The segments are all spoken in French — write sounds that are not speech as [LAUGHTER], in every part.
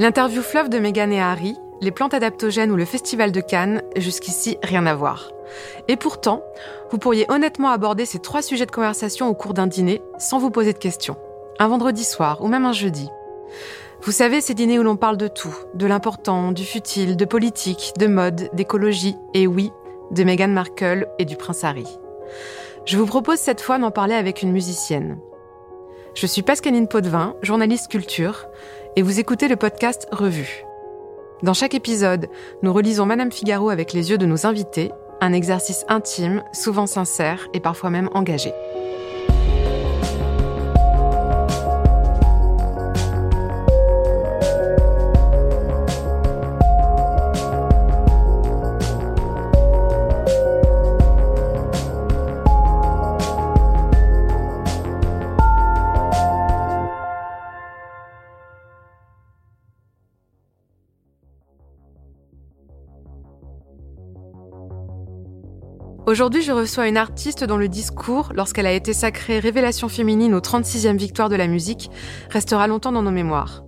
L'interview fleuve de Megan et Harry, les plantes adaptogènes ou le festival de Cannes, jusqu'ici rien à voir. Et pourtant, vous pourriez honnêtement aborder ces trois sujets de conversation au cours d'un dîner sans vous poser de questions. Un vendredi soir ou même un jeudi. Vous savez, ces dîners où l'on parle de tout, de l'important, du futile, de politique, de mode, d'écologie, et oui, de Meghan Markle et du prince Harry. Je vous propose cette fois d'en parler avec une musicienne. Je suis Pascaline Potvin, journaliste culture, et vous écoutez le podcast Revue. Dans chaque épisode, nous relisons Madame Figaro avec les yeux de nos invités, un exercice intime, souvent sincère et parfois même engagé. Aujourd'hui, je reçois une artiste dont le discours, lorsqu'elle a été sacrée révélation féminine aux 36e victoires de la musique, restera longtemps dans nos mémoires.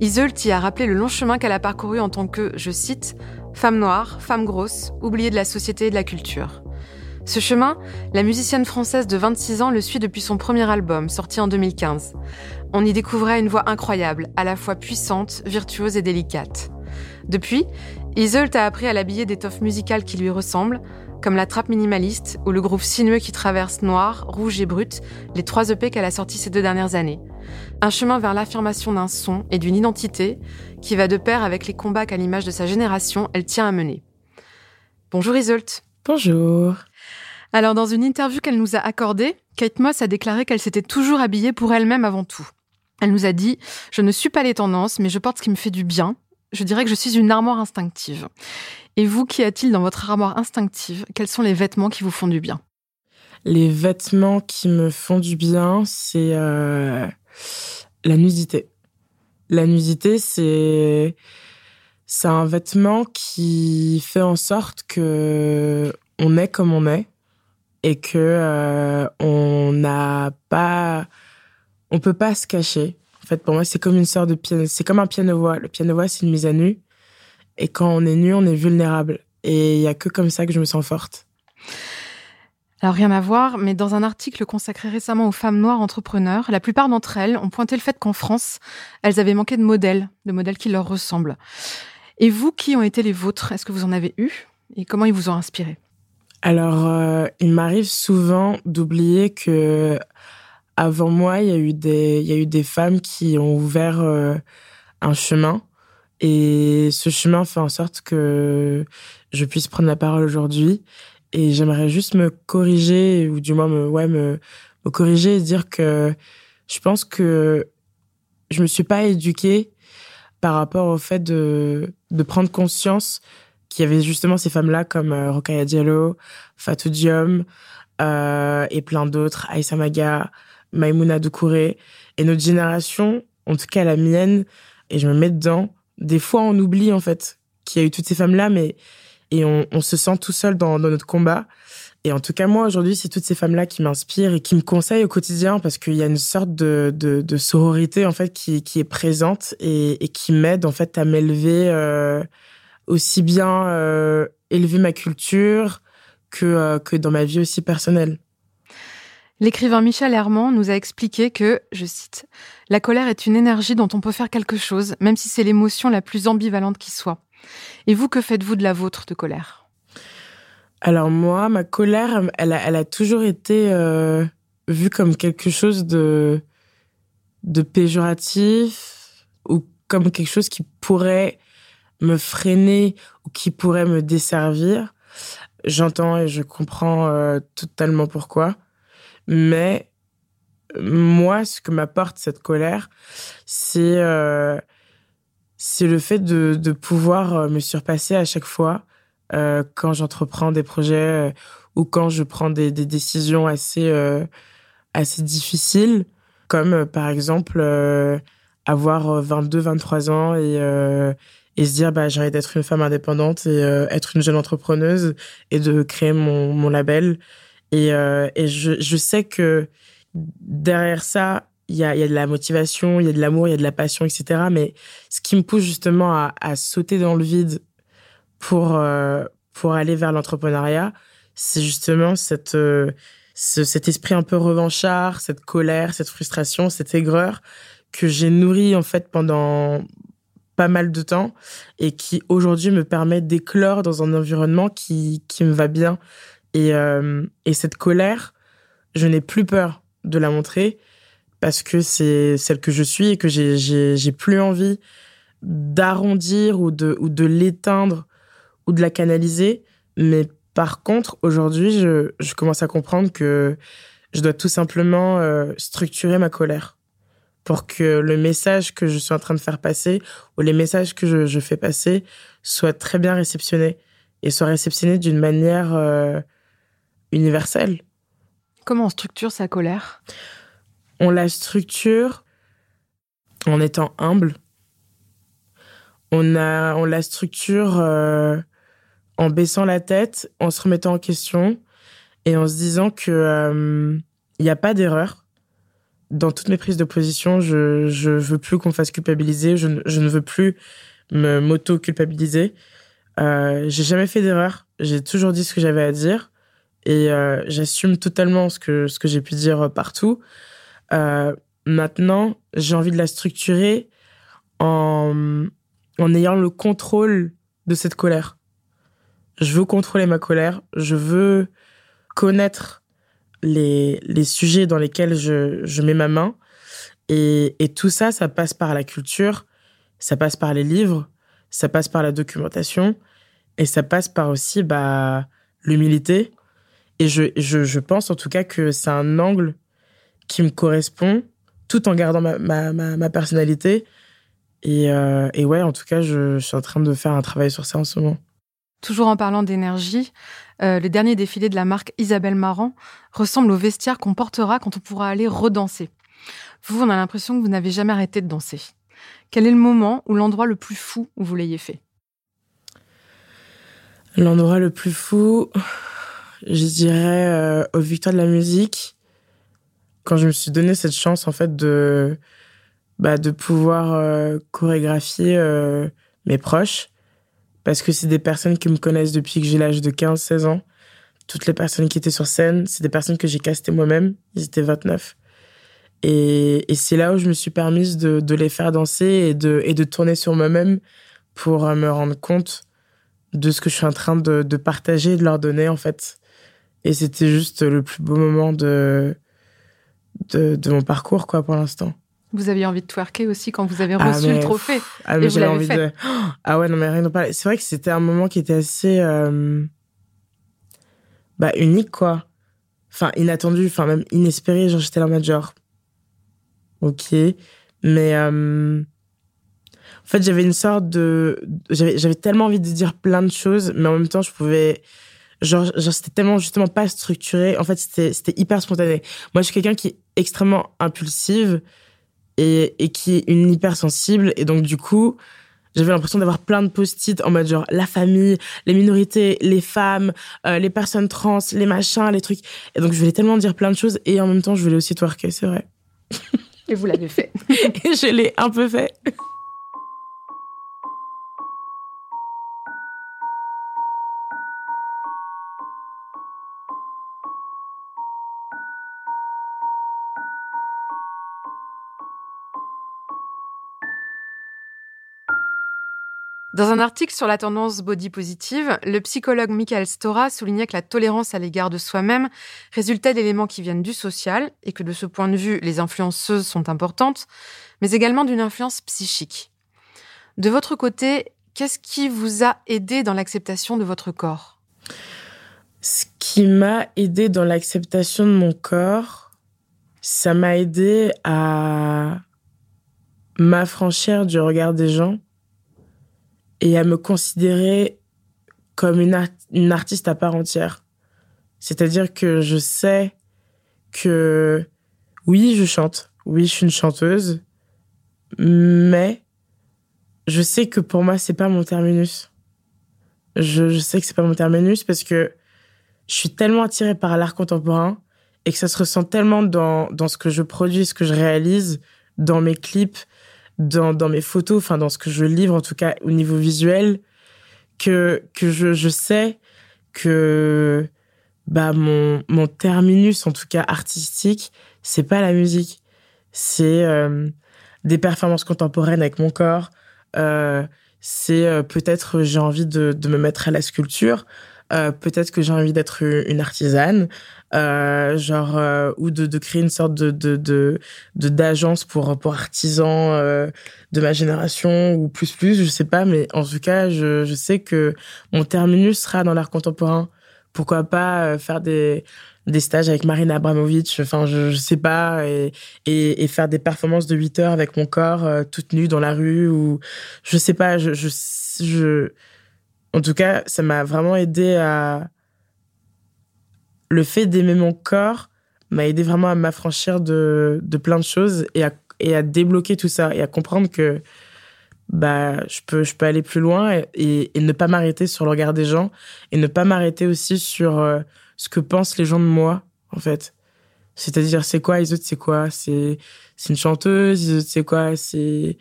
Iseult y a rappelé le long chemin qu'elle a parcouru en tant que, je cite, femme noire, femme grosse, oubliée de la société et de la culture. Ce chemin, la musicienne française de 26 ans le suit depuis son premier album, sorti en 2015. On y découvrait une voix incroyable, à la fois puissante, virtuose et délicate. Depuis, Iseult a appris à l'habiller d'étoffes musicales qui lui ressemblent, comme la trappe minimaliste ou le groove sinueux qui traverse Noir, Rouge et Brut, les trois EP qu'elle a sortis ces deux dernières années. Un chemin vers l'affirmation d'un son et d'une identité qui va de pair avec les combats qu'à l'image de sa génération, elle tient à mener. Bonjour Isolt. Bonjour. Alors dans une interview qu'elle nous a accordée, Kate Moss a déclaré qu'elle s'était toujours habillée pour elle-même avant tout. Elle nous a dit « Je ne suis pas les tendances, mais je porte ce qui me fait du bien. Je dirais que je suis une armoire instinctive. » Et vous, qu'y a-t-il dans votre armoire instinctive Quels sont les vêtements qui vous font du bien? Les vêtements qui me font du bien, c'est euh, la nudité. La nudité, c'est c'est un vêtement qui fait en sorte que on est comme on est et que euh, on n'a pas on peut pas se cacher. En fait, pour moi, c'est comme une sorte de piano, c'est comme un piano voix. Le piano voix, c'est une mise à nu et quand on est nu, on est vulnérable. Et il y a que comme ça que je me sens forte. Alors rien à voir, mais dans un article consacré récemment aux femmes noires entrepreneurs, la plupart d'entre elles ont pointé le fait qu'en France, elles avaient manqué de modèles, de modèles qui leur ressemblent. Et vous, qui ont été les vôtres Est-ce que vous en avez eu? Et comment ils vous ont inspiré? Alors, euh, il m'arrive souvent d'oublier que avant moi, il y a eu des, il y a eu des femmes qui ont ouvert euh, un chemin et ce chemin fait en sorte que je puisse prendre la parole aujourd'hui. Et j'aimerais juste me corriger, ou du moins me, ouais, me, me corriger et dire que je pense que je me suis pas éduquée par rapport au fait de, de prendre conscience qu'il y avait justement ces femmes-là comme euh, Rokhaya Diallo, Fatou Diom euh, et plein d'autres, Aïssa Maga, Maïmouna Doucouré. Et notre génération, en tout cas la mienne, et je me mets dedans, des fois, on oublie en fait qu'il y a eu toutes ces femmes-là, mais et on, on, se sent tout seul dans, dans, notre combat. Et en tout cas, moi, aujourd'hui, c'est toutes ces femmes-là qui m'inspirent et qui me conseillent au quotidien parce qu'il y a une sorte de, de, de, sororité, en fait, qui, qui est présente et, et qui m'aide, en fait, à m'élever euh, aussi bien euh, élever ma culture que, euh, que dans ma vie aussi personnelle. L'écrivain Michel Herman nous a expliqué que, je cite, La colère est une énergie dont on peut faire quelque chose, même si c'est l'émotion la plus ambivalente qui soit. Et vous, que faites-vous de la vôtre de colère? Alors moi, ma colère, elle a, toujours été euh, vue comme quelque chose de, de péjoratif ou comme quelque chose qui pourrait me freiner ou qui pourrait me desservir. J'entends et je comprends euh, totalement pourquoi. Mais moi, ce que m'apporte cette colère, c'est euh, c'est le fait de, de pouvoir euh, me surpasser à chaque fois euh, quand j'entreprends des projets euh, ou quand je prends des, des décisions assez euh, assez difficiles, comme par exemple avoir 22, 23 ans et et se dire bah j'ai d'être une femme indépendante et être une jeune entrepreneuse et de créer mon, mon label et, euh, et je, je sais que derrière ça, il y a, y a de la motivation, il y a de l'amour, il y a de la passion, etc. Mais ce qui me pousse justement à, à sauter dans le vide pour, euh, pour aller vers l'entrepreneuriat, c'est justement cette, euh, ce, cet esprit un peu revanchard, cette colère, cette frustration, cette aigreur que j'ai nourri en fait pendant pas mal de temps et qui aujourd'hui me permet d'éclore dans un environnement qui, qui me va bien. Et, euh, et cette colère, je n'ai plus peur de la montrer parce que c'est celle que je suis et que j'ai, plus envie d'arrondir ou de, l'éteindre ou de la canaliser. Mais par contre, aujourd'hui, je, commence à comprendre que je dois tout simplement euh, structurer ma colère pour que le message que je suis en train de faire passer ou les messages que je, je fais passer soient très bien réceptionnés et soient réceptionnés d'une manière euh, universelle. Comment on structure sa colère? On la structure en étant humble. On, a, on la structure euh, en baissant la tête, en se remettant en question et en se disant que il euh, n'y a pas d'erreur. Dans toutes mes prises de position, je je veux plus qu'on me fasse culpabiliser, je, ne- je ne veux plus me m'auto culpabiliser. Euh, j'ai jamais fait d'erreur, j'ai toujours dit ce que j'avais à dire et euh, j'assume totalement ce que ce que j'ai pu dire partout. Euh, maintenant, j'ai envie de la structurer en en ayant le contrôle de cette colère je veux contrôler ma colère, je veux connaître les, les sujets dans lesquels je, je mets ma main. Et, et tout ça, ça passe par la culture, ça passe par les livres, ça passe par la documentation, et ça passe par aussi bah, l'humilité. Et je, je, je pense en tout cas que c'est un angle qui me correspond, tout en gardant ma, ma, ma, ma personnalité. Et, euh, et ouais, en tout cas, je, je suis en train de faire un travail sur ça en ce moment. Toujours en parlant d'énergie, euh, le dernier défilé de la marque Isabelle Marant ressemble au vestiaire qu'on portera quand on pourra aller redanser. Vous, on a l'impression que vous n'avez jamais arrêté de danser. Quel est le moment ou l'endroit le plus fou où vous l'ayez fait? L'endroit le plus fou, je dirais euh, aux Victoires de la musique, quand je me suis donné cette chance en fait de bah, de pouvoir euh, chorégraphier euh, mes proches, parce que c'est des personnes qui me connaissent depuis que j'ai l'âge de 15-16 ans. Toutes les personnes qui étaient sur scène, c'est des personnes que j'ai castées moi-même. Ils étaient 29. Et, et c'est là où je me suis permise de, les faire danser et de, et de tourner sur moi-même pour euh, me rendre compte de ce que je suis en train de, de partager et de leur donner, en fait. Et c'était juste le plus beau moment de, de, de mon parcours, quoi, pour l'instant. Vous aviez envie de twerker aussi quand vous avez Ah, reçu mais, le trophée. Ah, Et mais vous j'avais l'avez envie fait. de. Ah ouais, non, mais rien de parler. C'est vrai que c'était un moment qui était assez. euh, Bah, unique, quoi. Enfin, inattendu, enfin, même inespéré. Genre, j'étais là en mode genre. Ok. Mais. euh, En fait, j'avais une sorte de. J'avais j'avais tellement envie de dire plein de choses, mais en même temps, je pouvais. Genre, genre c'était tellement justement pas structuré. En fait, c'était c'était hyper spontané. Moi, je suis quelqu'un qui est extrêmement impulsive et, et qui est une hypersensible. Et donc, du coup, j'avais l'impression d'avoir plein de post-it en mode genre la famille, les minorités, les femmes, euh, les personnes trans, les machins, les trucs. Et donc, je voulais tellement dire plein de choses et en même temps, je voulais aussi twerker, c'est vrai. Et vous l'avez fait. [LAUGHS] Et je l'ai un peu fait. Dans un article sur la tendance body positive, le psychologue Michael Stora soulignait que la tolérance à l'égard de soi-même résultait d'éléments qui viennent du social et que de ce point de vue, les influenceuses sont importantes, mais également d'une influence psychique. De votre côté, qu'est-ce qui vous a aidé dans l'acceptation de votre corps? Ce qui m'a aidé dans l'acceptation de mon corps, ça m'a aidé à m'affranchir du regard des gens et à me considérer comme une, une artiste à part entière. C'est-à-dire que je sais que oui, je chante, oui, je suis une chanteuse, mais je sais que pour moi, c'est pas mon terminus. Je, je sais que c'est pas mon terminus parce que je suis tellement attirée par l'art contemporain et que ça se ressent tellement dans, dans ce que je produis, ce que je réalise, dans mes clips, dans, dans mes photos, enfin dans ce que je livre en tout cas au niveau visuel, que, que je, je sais que bah mon, mon terminus en tout cas artistique, c'est pas la musique, c'est euh, des performances contemporaines avec mon corps, euh, c'est euh, peut-être j'ai envie de, de me mettre à la sculpture, euh, peut-être que j'ai envie d'être une artisane, euh, genre euh, ou de, de, créer une sorte de de de d'agence pour pour artisans euh, de ma génération ou plus plus, je sais pas, mais en tout cas, je, je sais que mon terminus sera dans l'art contemporain. Pourquoi pas euh, faire des des stages avec Marina Abramovic, enfin je, je sais pas, et, et, et, faire des performances de 8 heures avec mon corps toute nue dans la rue ou je sais pas, je, je, je en tout cas, ça m'a vraiment aidé à. Le fait d'aimer mon corps m'a aidé vraiment à m'affranchir de, de plein de choses et à, et à débloquer tout ça et à comprendre que bah, je, peux, je peux aller plus loin et, ne pas m'arrêter sur le regard des gens et ne pas m'arrêter aussi sur euh, ce que pensent les gens de moi, en fait. C'est-à-dire, c'est quoi? Isolde, c'est quoi? C'est une chanteuse, Isolde, c'est quoi? C'est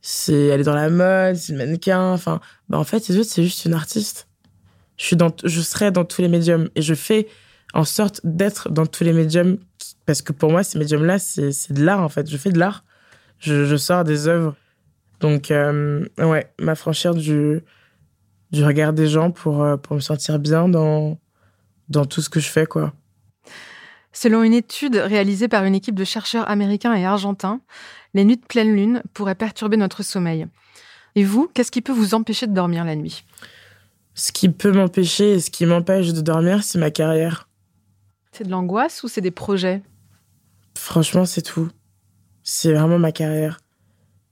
c'est elle est dans la mode, c'est une mannequin. Enfin, bah en fait, c'est juste une artiste. Je suis dans, je serai dans tous les médiums et je fais en sorte d'être dans tous les médiums parce que pour moi, ces médiums-là, c'est, c'est de l'art en fait. Je fais de l'art. Je, je sors des œuvres. Donc, euh, ouais, m'affranchir du, du regard des gens pour, euh, pour me sentir bien dans, dans tout ce que je fais, quoi. Selon une étude réalisée par une équipe de chercheurs américains et argentins, les nuits de pleine lune pourraient perturber notre sommeil. Et vous, qu'est-ce qui peut vous empêcher de dormir la nuit? Ce qui peut m'empêcher et ce qui m'empêche de dormir, c'est ma carrière. C'est de l'angoisse ou c'est des projets? Franchement, c'est tout. C'est vraiment ma carrière.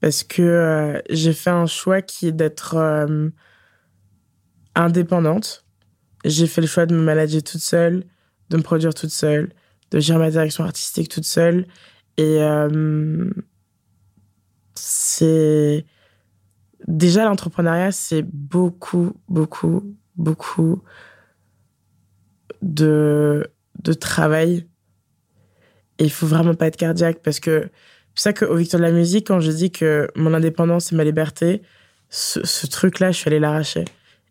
Parce que euh, j'ai fait un choix qui est d'être euh, indépendante. J'ai fait le choix de me manager toute seule, de me produire toute seule, de gérer ma direction artistique toute seule. Et euh, c'est déjà l'entrepreneuriat, c'est beaucoup, beaucoup, beaucoup de, de travail. Et il faut vraiment pas être cardiaque parce que c'est ça qu'au Victor de la musique, quand je dis que mon indépendance et ma liberté, ce, ce truc-là, je suis allée l'arracher.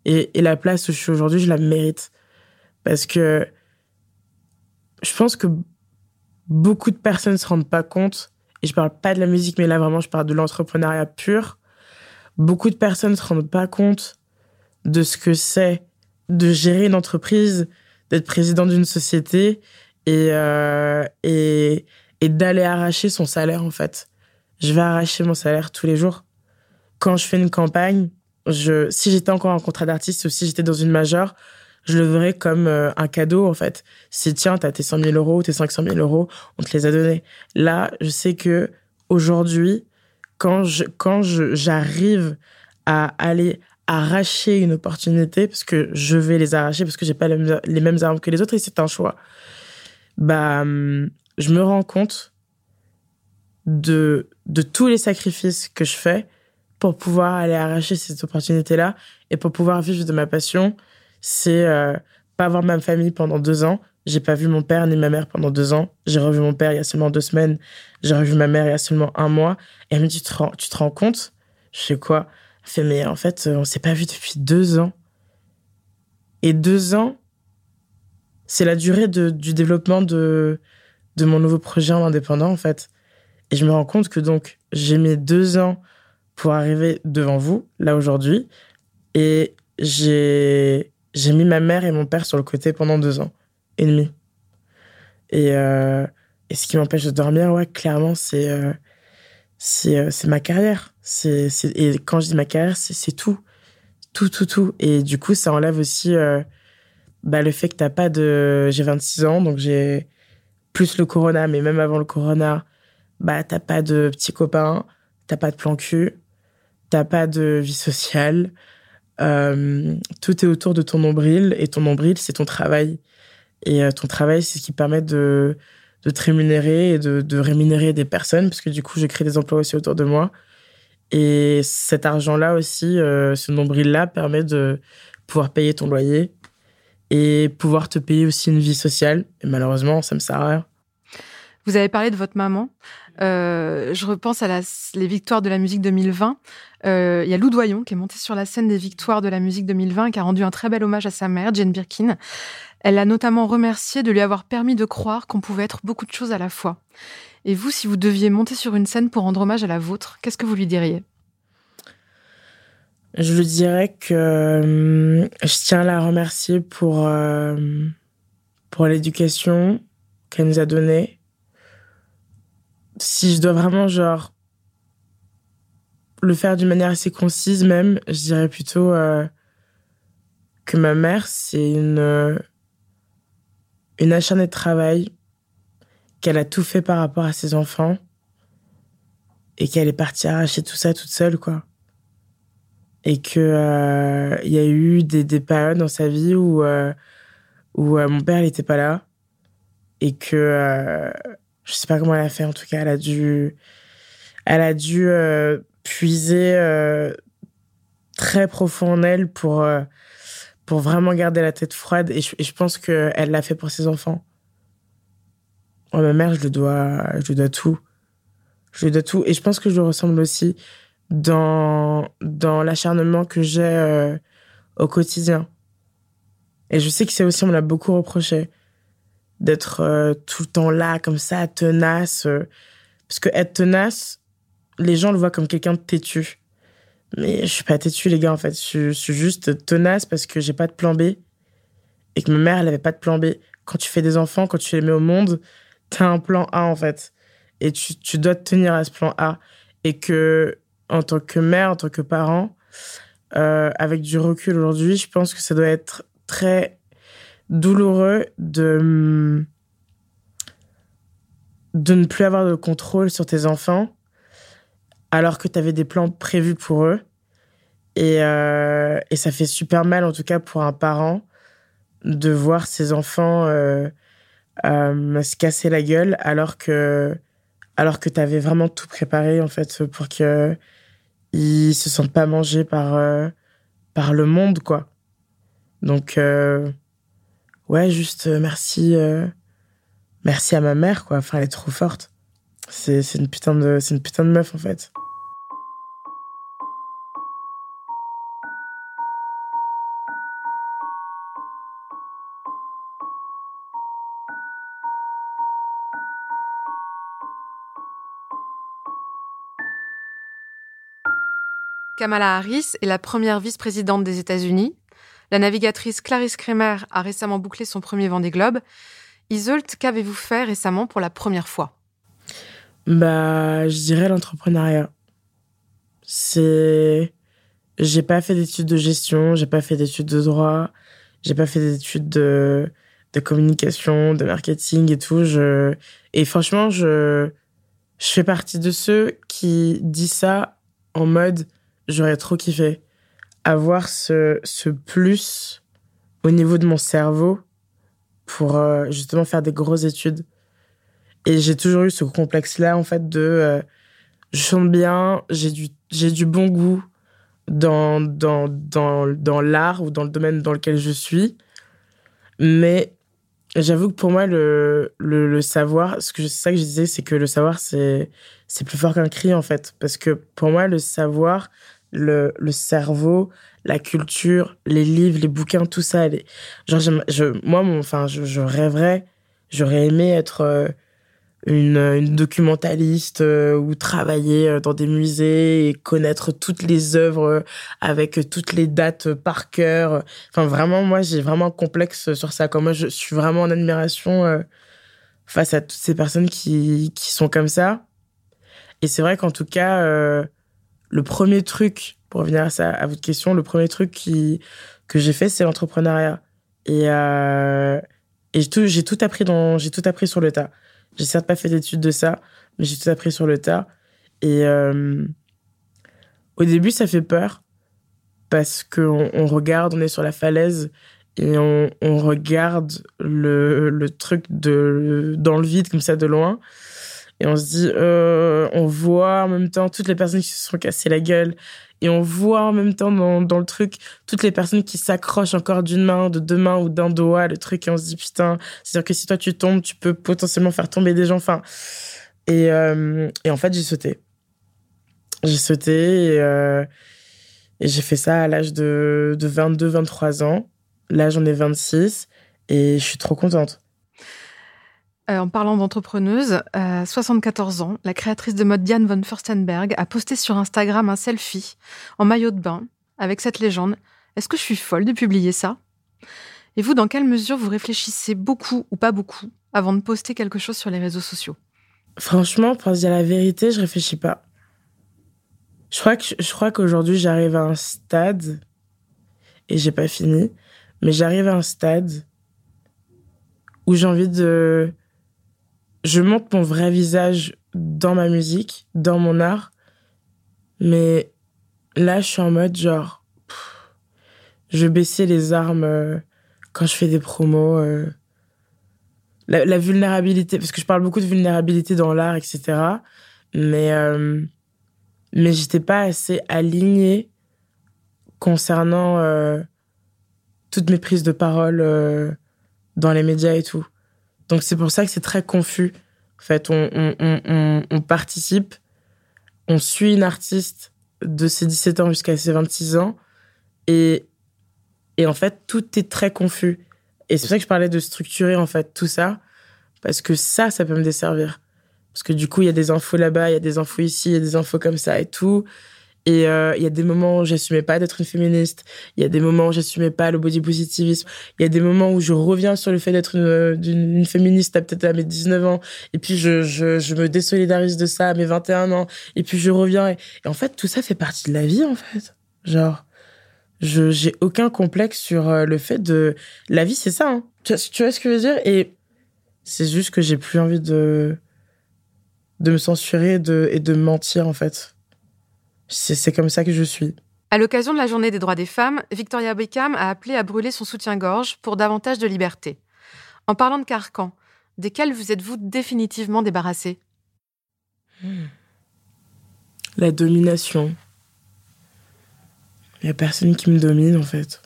Et, et la place où je suis aujourd'hui, je la mérite. Parce que je pense que beaucoup de personnes ne se rendent pas compte, et je parle pas de la musique, mais là vraiment je parle de l'entrepreneuriat pur. Beaucoup de personnes ne se rendent pas compte de ce que c'est de gérer une entreprise, d'être président d'une société et, euh, et, et d'aller arracher son salaire en fait. Je vais arracher mon salaire tous les jours. Quand je fais une campagne, je, si j'étais encore en contrat d'artiste ou si j'étais dans une majeure, je le verrais comme euh, un cadeau en fait. C'est tiens, t'as tes 100 000 euros, tes 500 000 euros, on te les a donnés. Là, je sais que aujourd'hui, quand je quand j'arrive à aller arracher une opportunité parce que je vais les arracher parce que j'ai pas les, les mêmes armes que les autres et c'est un choix. Bah, hum, je me rends compte de de tous les sacrifices que je fais pour pouvoir aller arracher cette opportunité là et pour pouvoir vivre de ma passion c'est euh, pas voir ma famille pendant deux ans. J'ai pas vu mon père ni ma mère pendant deux ans. J'ai revu mon père il y a seulement deux semaines. J'ai revu ma mère il y a seulement un mois. Et elle me dit, tu te rends, tu te rends compte? Je sais quoi? Elle fait, mais en fait, on s'est pas vu depuis deux ans. Et deux ans, c'est la durée de, du développement de, de mon nouveau projet en indépendant, en fait. Et je me rends compte que donc, j'ai mis deux ans pour arriver devant vous, là, aujourd'hui. Et j'ai j'ai mis ma mère et mon père sur le côté pendant deux ans et demi. Et, euh, et ce qui m'empêche de dormir, ouais, clairement, c'est euh, c'est euh, ma carrière. C'est et quand je dis ma carrière, c'est tout, tout, tout, tout. Et du coup, ça enlève aussi euh, bah, le fait que t'as pas de. J'ai 26 ans, donc j'ai plus le corona, mais même avant le corona, bah t'as pas de petits copains, t'as pas de plan cul, t'as pas de vie sociale. Euh, tout est autour de ton nombril et ton nombril, c'est ton travail. Et euh, ton travail, c'est ce qui permet de, de te rémunérer et de, rémunérer des personnes, parce que du coup, j'ai créé des emplois aussi autour de moi. Et cet argent-là aussi, euh, ce nombril-là, permet de pouvoir payer ton loyer et pouvoir te payer aussi une vie sociale. Et malheureusement, ça me sert à rien. Vous avez parlé de votre maman. Euh, je repense à les victoires de la musique 2020. Euh, il y a Lou Doyon qui est monté sur la scène des victoires de la musique 2020 et qui a rendu un très bel hommage à sa mère, Jane Birkin. Elle l'a notamment remercié de lui avoir permis de croire qu'on pouvait être beaucoup de choses à la fois. Et vous, si vous deviez monter sur une scène pour rendre hommage à la vôtre, qu'est-ce que vous lui diriez? Je lui dirais que euh, je tiens à la remercier pour, pour l'éducation qu'elle nous a donnée si je dois vraiment, genre, le faire d'une manière assez concise même, je dirais plutôt euh, que ma mère, c'est une, euh, une acharnée de travail, qu'elle a tout fait par rapport à ses enfants et qu'elle est partie arracher tout ça toute seule, quoi. Et que euh, y a eu des, des, périodes dans sa vie où, où mon père n'était pas là et que je sais pas comment elle a fait en tout cas elle a dû elle a dû euh, puiser euh, très profond en elle pour euh, pour vraiment garder la tête froide. Et je, pense que elle l'a fait pour ses enfants. Ma mère je lui dois je lui dois tout. Je lui dois tout. Et je pense que je le ressemble aussi dans dans l'acharnement que j'ai au quotidien. Et je sais que c'est aussi on me l'a beaucoup reproché d'être euh, tout le temps là, comme ça, tenace. Euh, parce que être tenace, les gens le voient comme quelqu'un de têtu. Mais je suis pas têtu, les gars, en fait. Je, suis juste tenace parce que j'ai pas de plan B. Et que ma mère, elle avait pas de plan B. Quand tu fais des enfants, quand tu les mets au monde, t'as un plan A, en fait. Et tu, tu dois te tenir à ce plan A. Et que, en tant que mère, en tant que parent, euh, avec du recul aujourd'hui, je pense que ça doit être très douloureux de, de ne plus avoir de contrôle sur tes enfants alors que tu avais des plans prévus pour eux. Et, euh, et, ça fait super mal, en tout cas pour un parent, de voir ses enfants euh, euh, se casser la gueule alors que, alors que tu avais vraiment tout préparé en fait pour qu'ils ne se sentent pas mangés par, par le monde, quoi. Donc, ouais, juste euh, merci, euh, merci à ma mère, quoi. Enfin, elle est trop forte. C'est, une putain de, c'est une putain de meuf, en fait. Kamala Harris est la première vice-présidente des États-Unis la navigatrice Clarisse Kremer a récemment bouclé son premier Vendée Globe. Isolt, qu'avez-vous fait récemment pour la première fois? Bah, je dirais l'entrepreneuriat. C'est j'ai pas fait d'études de gestion, j'ai pas fait d'études de droit, j'ai pas fait d'études de, de communication, de marketing et tout. Et franchement, je, je fais partie de ceux qui disent ça en mode j'aurais trop kiffé avoir ce, ce plus au niveau de mon cerveau pour euh, justement faire des grosses études. Et j'ai toujours eu ce complexe-là, en fait, de euh, je chante bien, j'ai du, du bon goût dans, dans, dans, dans l'art ou dans le domaine dans lequel je suis. Mais j'avoue que pour moi, le, le, le savoir, ce que c'est ça que je disais, c'est que le savoir, c'est plus fort qu'un cri, en fait. Parce que pour moi, le savoir, le, le cerveau, la culture, les livres, les bouquins, tout ça. genre, je, moi, mon, enfin, je, rêverais, j'aurais aimé être euh, une, une, documentaliste euh, ou travailler euh, dans des musées et connaître toutes les œuvres avec toutes les dates par cœur. Enfin, vraiment, moi, j'ai vraiment un complexe sur ça. Comme moi, je suis vraiment en admiration face à toutes ces personnes qui, qui sont comme ça. Et c'est vrai qu'en tout cas, le premier truc, pour revenir à, ça, à votre question, le premier truc qui, que j'ai fait, c'est l'entrepreneuriat. Et, euh, et j'ai tout, tout appris dans, j'ai tout appris sur le tas. J'ai certes pas fait d'études de ça, mais j'ai tout appris sur le tas. Et euh, au début, ça fait peur parce qu'on on regarde, on est sur la falaise et on, on regarde le, le truc de, dans le vide comme ça de loin. Et on se dit, euh, on voit en même temps toutes les personnes qui se sont cassées la gueule et on voit en même temps dans, dans le truc toutes les personnes qui s'accrochent encore d'une main, de deux mains ou d'un doigt, le truc, et on se dit, putain, c'est-à-dire que si toi tu tombes, tu peux potentiellement faire tomber des gens. Enfin, et, euh, et en fait, j'ai sauté. J'ai sauté et, euh, et j'ai fait ça à l'âge de, de 22, 23 ans. Là, j'en ai 26 et je suis trop contente. Euh, en parlant d'entrepreneuse, à 74 ans, la créatrice de mode Diane von Furstenberg a posté sur Instagram un selfie en maillot de bain avec cette légende. Est-ce que je suis folle de publier ça? Et vous, dans quelle mesure vous réfléchissez beaucoup ou pas beaucoup avant de poster quelque chose sur les réseaux sociaux? Franchement, pour dire la vérité, je réfléchis pas. Je crois que je crois qu'aujourd'hui j'arrive à un stade et j'ai pas fini, mais j'arrive à un stade où j'ai envie de je montre mon vrai visage dans ma musique, dans mon art, mais là je suis en mode genre je baissais les armes euh, quand je fais des promos euh, la, vulnérabilité parce que je parle beaucoup de vulnérabilité dans l'art etc mais euh, mais j'étais pas assez alignée concernant toutes mes prises de parole dans les médias et tout. Donc c'est pour ça que c'est très confus. En fait, on, on, participe, on suit une artiste de ses 17 ans jusqu'à ses 26 ans et, et en fait, tout est très confus. Et c'est pour ça que je parlais de structurer en fait tout ça parce que ça, ça peut me desservir. Parce que du coup, il y a des infos là-bas, il y a des infos ici, il y a des infos comme ça et tout. Et euh, il y a des moments où j'assumais pas d'être une féministe. Il y a des moments où j'assumais pas le body positivisme. Il y a des moments où je reviens sur le fait d'être une, une, féministe peut-être à mes 19 ans. Et puis je, je, je, me désolidarise de ça à mes 21 ans. Et puis je reviens. Et, en fait, tout ça fait partie de la vie, en fait. Genre, je j'ai aucun complexe sur euh, le fait de... La vie, c'est ça. Hein. Tu, tu vois ce que je veux dire? Et c'est juste que j'ai plus envie de de me censurer et de, et de mentir, en fait. C'est comme ça que je suis. À l'occasion de la journée des droits des femmes, Victoria Beckham a appelé à brûler son soutien-gorge pour davantage de liberté. En parlant de carcans, desquels vous êtes-vous définitivement débarrassé hmm. La domination. Il n'y a personne qui me domine, en fait.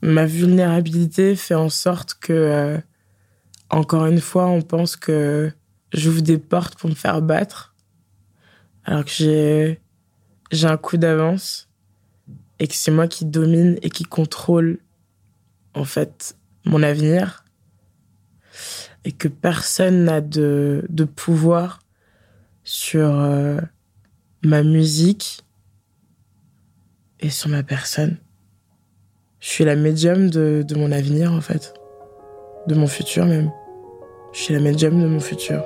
Ma vulnérabilité fait en sorte que, euh, encore une fois, on pense que j'ouvre des portes pour me faire battre, alors que j'ai, j'ai un coup d'avance et que c'est moi qui domine et qui contrôle, en fait, mon avenir et que personne n'a de, de pouvoir sur euh, ma musique et sur ma personne. Je suis la médium de, de mon avenir, en fait. De mon futur, même. Je suis la médium de mon futur.